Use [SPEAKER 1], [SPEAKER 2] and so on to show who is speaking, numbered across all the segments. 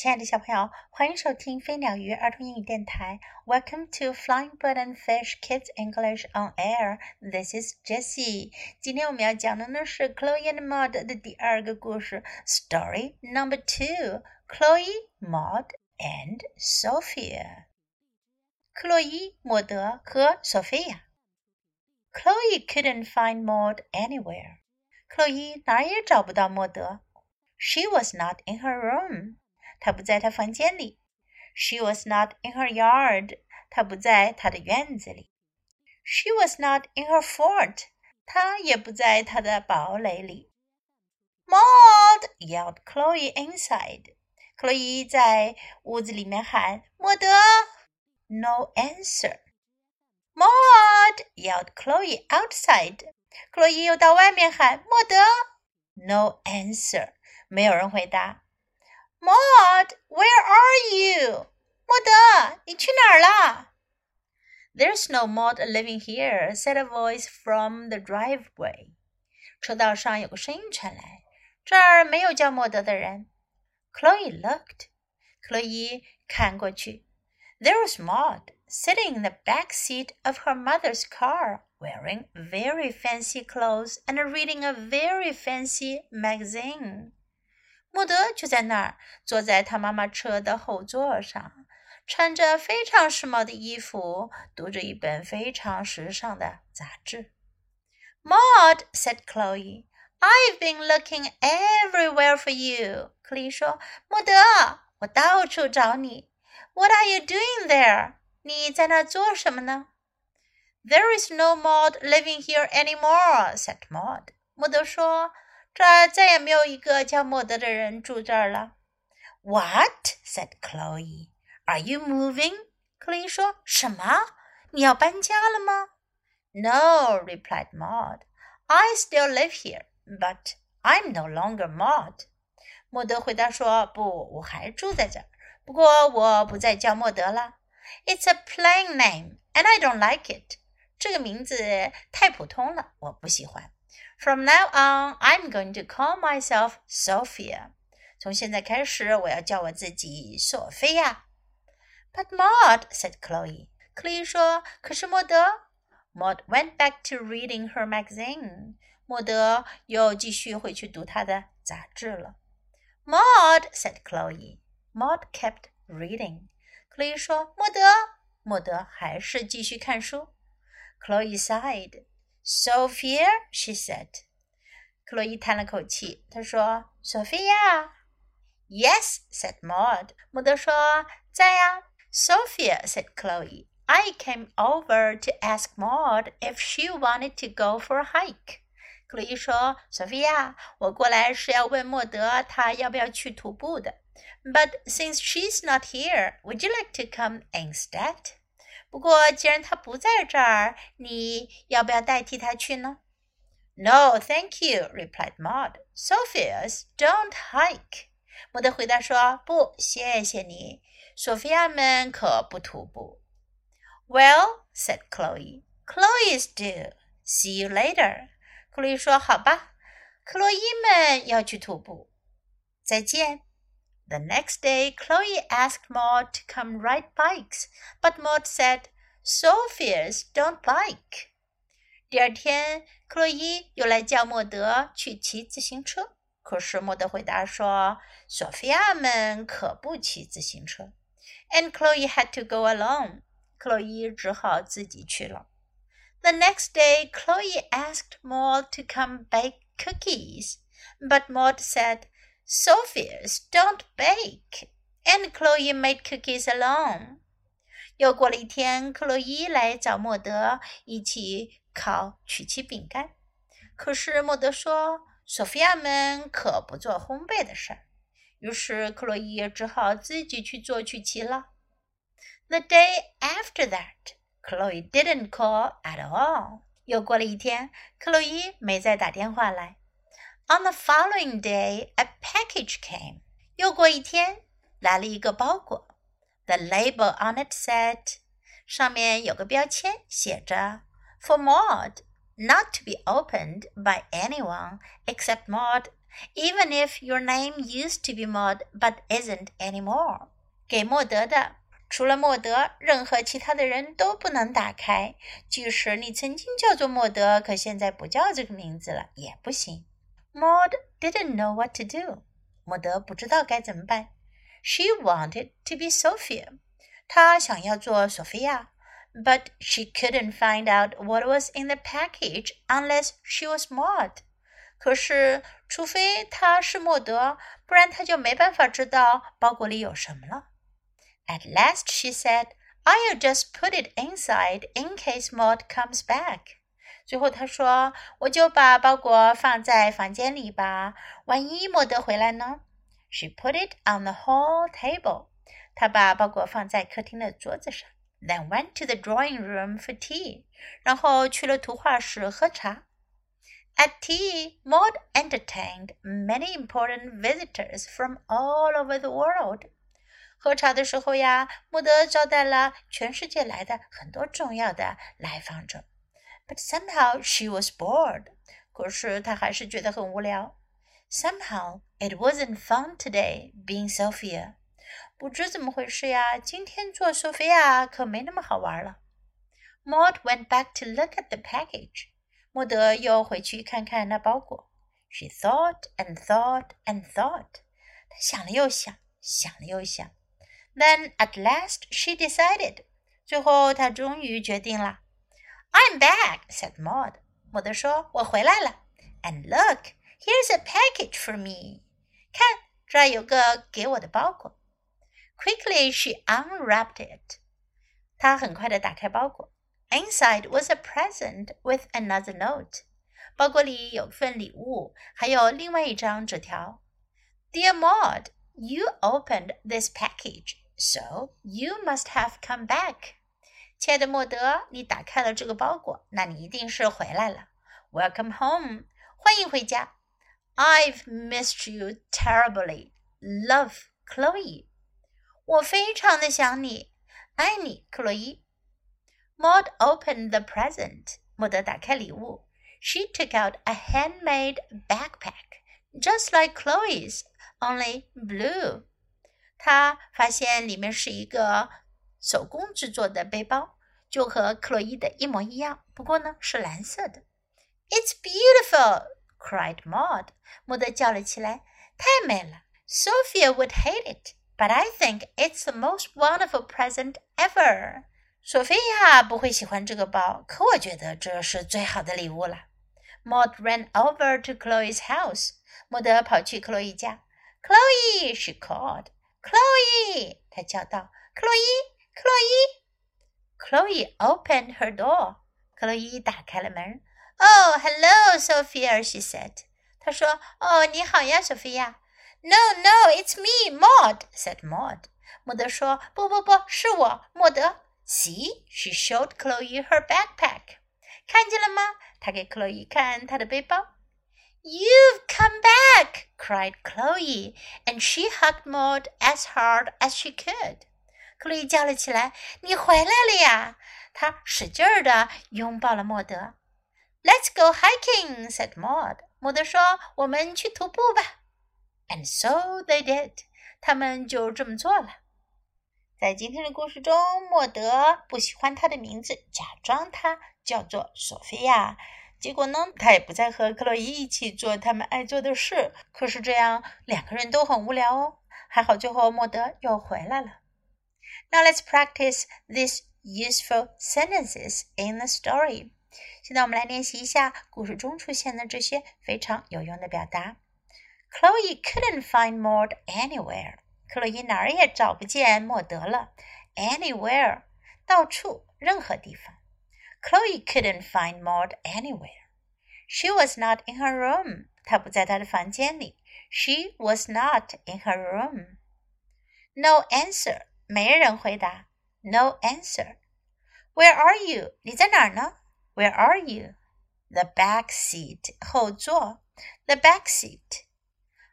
[SPEAKER 1] 亲爱的小朋友，欢迎收听飞鸟鱼儿童英语电台。Welcome to Flying Bird and Fish Kids English on Air. This is Jessie. 今天我们要讲的呢是 Chloe and Maud 的第二个故事，Story Number Two: Chloe, Maud and Sophia. 克洛伊、莫德和索菲亚。Chloe couldn't find Maud anywhere. 克洛伊哪儿也找不到莫德。She was not in her room. 她不在她房间里。She was not in her yard. 她不在她的院子里。She was not in her fort. 她也不在她的堡垒里。Maud yelled Chloe inside. 克洛伊在屋子里面喊：“莫德。” No answer. Maud yelled Chloe outside. 克洛伊又到外面喊：“莫德。” No answer. 没有人回答。 Maud, where are you? 莫德，你去哪儿了？There's no Maud living here," said a voice from the driveway. 车道上有个声音传来，这儿没有叫莫德的人。Chloe looked. 克洛伊看过去，There was Maud sitting in the back seat of her mother's car, wearing very fancy clothes and reading a very fancy magazine. 莫德就在那儿，坐在他妈妈车的后座上，穿着非常时髦的衣服，读着一本非常时尚的杂志。Maud said, "Chloe, I've been looking everywhere for you." 克莉说：“莫德，我到处找你。What are you doing there? 你在那做什么呢？”There is no Maud living here anymore," said Maud. 莫德说。这儿再也没有一个叫莫德的人住这儿了。What? said Chloe. Are you moving? 克洛伊说什么？你要搬家了吗？No, replied Maud. I still live here, but I'm no longer Maud. 莫德回答说：“不，我还住在这儿，不过我不再叫莫德了。It's a plain name, and I don't like it. 这个名字太普通了，我不喜欢。” From now on, I'm going to call myself Sophia. 从现在开始，我要叫我自己索菲亚。But Maud said Chloe. 克莉说：“可是莫德。” Maud went back to reading her magazine. 莫德又继续回去读他的杂志了。Maud said Chloe. Maud kept reading. 克莉说：“莫德。”莫德还是继续看书。Chloe sighed. Sophia, she said. 克洛伊叹了口气，她说：“Sophia。” Yes, said Maud. 莫德说：“在呀。” Sophia said Chloe. I came over to ask Maud if she wanted to go for a hike. 克洛伊说：“索菲亚，我过来是要问莫德，他要不要去徒步的。But since she's not here, would you like to come instead?” 不过，既然他不在这儿，你要不要代替他去呢？No, thank you," replied Maud. "Sophia's don't hike." 莫德回答说：“不，谢谢你。索菲亚们可不徒步。” Well, said Chloe. "Chloe's do. See you later." 克洛伊说：“好吧，克洛伊们要去徒步。再见。” The next day, Chloe asked Maud to come ride bikes, but Maud said, Sophia's don't bike. 第二天，克洛伊又来叫莫德去骑自行车，可是莫德回答说：“索菲亚们可不骑自行车。” And Chloe had to go alone. 克洛伊只好自己去了。The next day, Chloe asked Maud to come bake cookies, but Maud said, Sophia's don't bake, and Chloe made cookies alone. 又过了一天，克洛伊来找莫德一起烤曲奇饼干。可是莫德说：“索菲亚们可不做烘焙的事儿。”于是克洛伊只好自己去做曲奇了。The day after that, Chloe didn't call at all. 又过了一天，克洛伊没再打电话来。On the following day, a package came. 又过一天，来了一个包裹。The label on it said，上面有个标签，写着 “For Maud, not to be opened by anyone except Maud even if your name used to be Maud but isn't anymore。给莫德的，除了莫德，任何其他的人都不能打开。即使你曾经叫做莫德，可现在不叫这个名字了，也不行。 Maud didn't know what to do。莫德不知道该怎么办。She wanted to be Sophia。她想要做索菲亚。but she couldn't find out what was in the package unless she was Maud. 可是，除非她是莫德，不然她就没办法知道包裹里有什么了。At last, she said, "I'll just put it inside in case Maud comes back." 最后他说：“我就把包裹放在房间里吧，万一莫德回来呢？” She put it on the hall table. 她把包裹放在客厅的桌子上。then went to the drawing room for tea，然后去了图画室喝茶。At tea, Maud entertained many important visitors from all over the world. 喝茶的时候呀，莫德招待了全世界来的很多重要的来访者。But somehow she was bored. 可是她还是觉得很无聊。Somehow it wasn't fun today being Sophia. 不知怎么回事呀，今天做索菲亚可没那么好玩了。Maud went back to look at the package。莫德又回去看看那包裹。She thought and thought and thought。她想了又想，想了又想。Then at last she decided。最后她终于决定了。 I'm back, said Maud。莫德说：“我回来了。And look, here's a package for me。看，这儿有个给我的包裹。” Quickly she unwrapped it. 她很快地打开包裹。Inside was a present with another note. 包裹里有份礼物，还有另外一张纸条。Dear Maud, you opened this package, so you must have come back. 亲爱的莫德，你打开了这个包裹，那你一定是回来了。Welcome home，欢迎回家。I've missed you terribly. Love, Chloe. 我非常的想你，爱你，克洛伊。Maud opened the present. 莫德打开礼物。She took out a handmade backpack, just like Chloe's, only blue. 她发现里面是一个手工制作的背包，就和克洛伊的一模一样，不过呢是蓝色的。It's beautiful! cried Maud. 莫德叫了起来，太美了。Sophia would hate it. But I think it's the most wonderful present ever. 索菲亚不会喜欢这个包，可我觉得这是最好的礼物了。Maud ran over to Chloe's house. 莫德跑去克洛伊家。Chloe, she called. Chloe, 她叫道。克洛伊，克洛伊。Chloe opened her door. 克洛伊打开了门。Oh, hello, Sophia, she said. 她说：“哦，你好呀，索菲亚。” No, no, it's me, Maud," said Maud. 莫德说：“不不不，是我，莫德。” See, she showed Chloe her backpack. 看见了吗？她给克洛伊看她的背包。You've come back! cried Chloe, and she hugged Maud as hard as she could. 克洛伊叫了起来：“你回来了呀！”她使劲儿的拥抱了莫德。Let's go hiking, said Maud. 莫德说：“我们去徒步吧。” And so they did. 他们就这么做了。在今天的故事中，莫德不喜欢他的名字，假装他叫做索菲亚。结果呢，他也不再和克洛伊一起做他们爱做的事。可是这样两个人都很无聊哦。还好最后莫德又回来了。Now let's practice these useful sentences in the story. 现在我们来练习一下故事中出现的这些非常有用的表达。Chloe couldn't find Maud anywhere. 克洛伊哪儿也找不见莫德了。Anywhere，到处，任何地方。Chloe couldn't find Maud anywhere. She was not in her room. 她不在她的房间里。She was not in her room. No answer. 没人回答。No answer. Where are you? 你在哪儿呢？Where are you? The back seat. 后座。The back seat.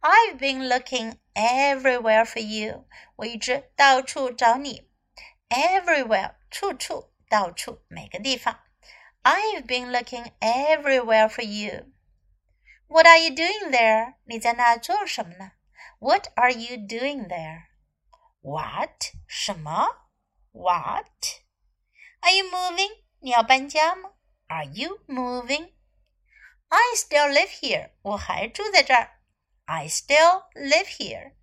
[SPEAKER 1] I've been looking everywhere for you. 我一直到处找你。Everywhere，处处，到处，每个地方。I've been looking everywhere for you. What are you doing there？你在那做什么呢？What are you doing there? What? 什么？What? Are you moving? 你要搬家吗？Are you moving? I still live here. 我还住在这儿。I still live here.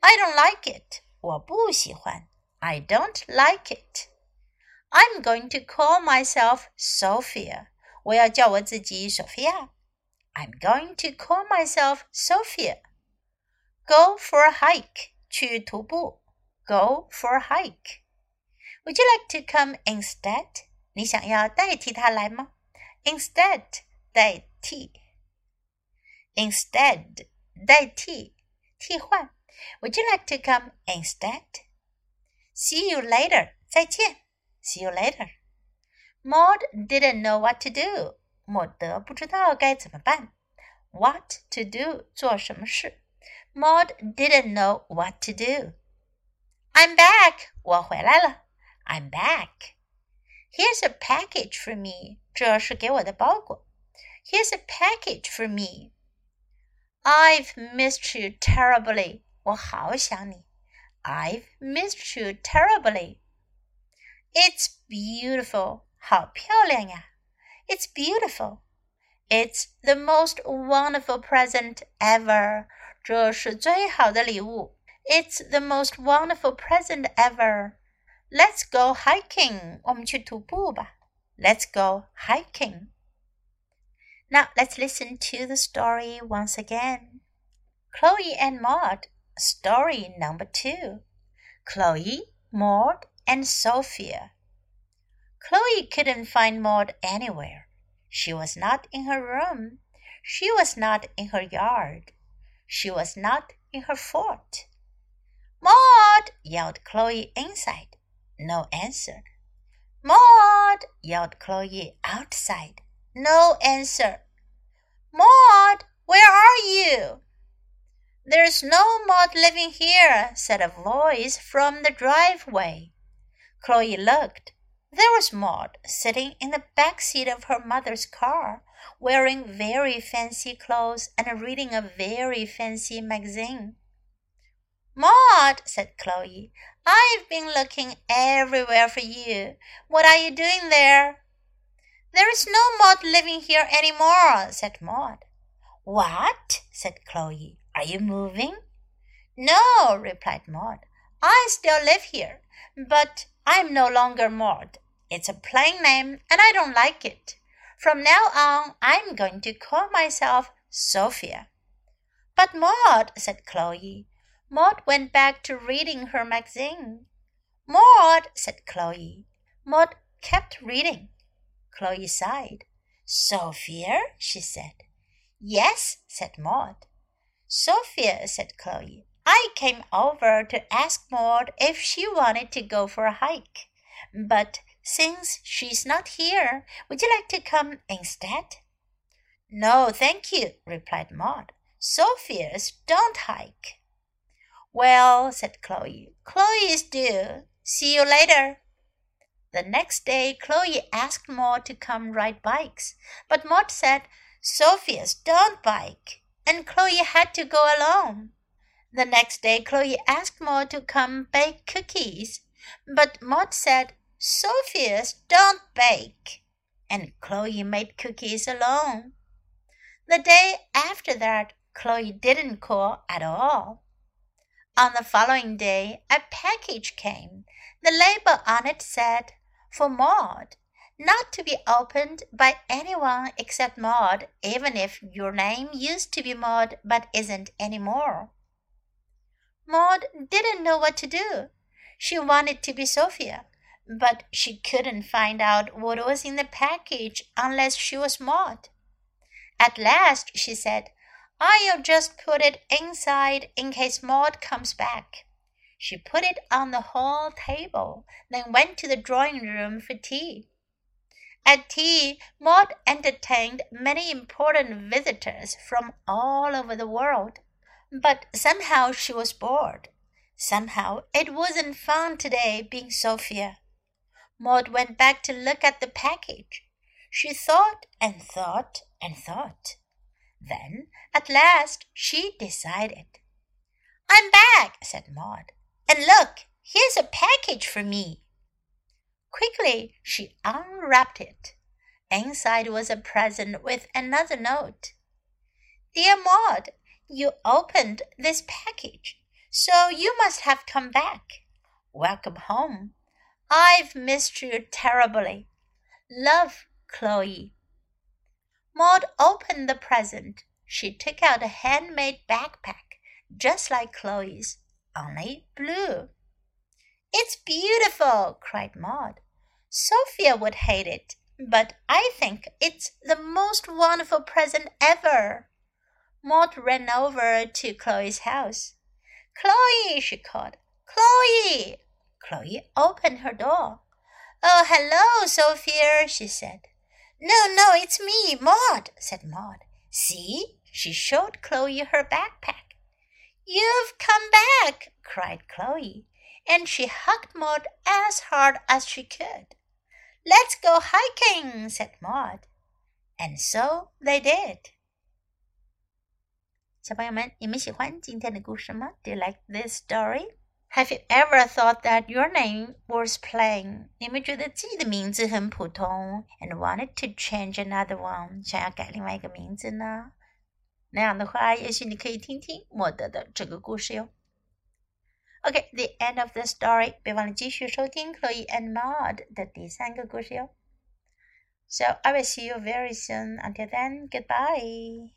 [SPEAKER 1] I don't like it. 我不喜欢。I don't like it. I'm going to call myself Sophia. 我要叫我自己索菲亚。I'm going to call myself Sophia. Go for a hike. 去徒步。Go for a hike. Would you like to come instead? 你想要代替他来吗？Instead，代替。Instead，代替，替换。Would you like to come instead? See you later. 再见。See you later. Maud didn't know what to do. 莫德不知道该怎么办。What to do? 做什么事 ？Maud didn't know what to do. I'm back. 我回来了。I'm back. Here's a package for me. 这是给我的包裹。Here's a package for me. I've missed you terribly. 我好想你。I've missed you terribly. It's beautiful. 好漂亮呀。It's beautiful. It's the most wonderful present ever. 这是最好的礼物。it's the most wonderful present ever. Let's go hiking. 我们去徒步吧。Let's go hiking. Now let's listen to the story once again. Chloe and Maud, story number two. Chloe, Maud, and Sophia. Chloe couldn't find Maud anywhere. She was not in her room. She was not in her yard. She was not in her fort. Maud! yelled Chloe inside. No answer. Maud! yelled Chloe outside. No answer. Maud, where are you? There's no Maud living here, said a voice from the driveway. Chloe looked. There was Maud sitting in the back seat of her mother's car, wearing very fancy clothes and reading a very fancy magazine. Maud, said Chloe, I've been looking everywhere for you. What are you doing there? There is no Maud living here any more, said Maud. What? said Chloe. Are you moving? No, replied Maud. I still live here, but I'm no longer Maud. It's a plain name, and I don't like it. From now on, I'm going to call myself Sophia. But Maud, said Chloe, Maud went back to reading her magazine. Maud, said Chloe. Maud kept reading. Chloe sighed. Sophia, she said. Yes, said Maud. Sophia, said Chloe. I came over to ask Maud if she wanted to go for a hike. But since she's not here, would you like to come instead? No, thank you, replied Maud. Sophia's don't hike. Well, said Chloe, Chloe is due. See you later. The next day, Chloe asked Maud to come ride bikes, but Maud said, Sophia's don't bike, and Chloe had to go alone. The next day, Chloe asked Maud to come bake cookies, but Maud said, Sophia's don't bake, and Chloe made cookies alone. The day after that, Chloe didn't call at all. On the following day, a package came. The label on it said, For Maud, not to be opened by anyone except Maud, even if your name used to be Maud but isn't anymore. Maud didn't know what to do. She wanted to be Sophia, but she couldn't find out what was in the package unless she was Maud. At last she said, I'll just put it inside in case Maud comes back. She put it on the hall table, then went to the drawing room for tea. At tea, Maud entertained many important visitors from all over the world. But somehow she was bored. Somehow it wasn't fun today being Sophia. Maud went back to look at the package. She thought and thought and thought. Then, at last, she decided. I'm back, said Maud. And look, here's a package for me. Quickly, she unwrapped it. Inside was a present with another note. Dear Maud, you opened this package, so you must have come back. Welcome home. I've missed you terribly. Love, Chloe. Maud opened the present. She took out a handmade backpack, just like Chloe's, only blue. It's beautiful, cried Maud. Sophia would hate it, but I think it's the most wonderful present ever. Maud ran over to Chloe's house. Chloe, she called. Chloe! Chloe opened her door. Oh, hello, Sophia, she said. No, no, it's me, Maud, said Maud. See? She showed Chloe her backpack. You've come back, cried Chloe, and she hugged Maud as hard as she could. Let's go hiking, said Maud. And so they did. 小朋友们，你们喜欢今天的故事吗？Do you like this story? Have you ever thought that your name was plain？你们觉得自己的名字很普通，and wanted to change another one，想要改另外一个名字呢？那样的话，也许你可以听听莫德的这个故事哟。OK，the end of the story。别忘了继续收听 Chloe and Maud 的第三个故事哟。So I will see you very soon. Until then, goodbye.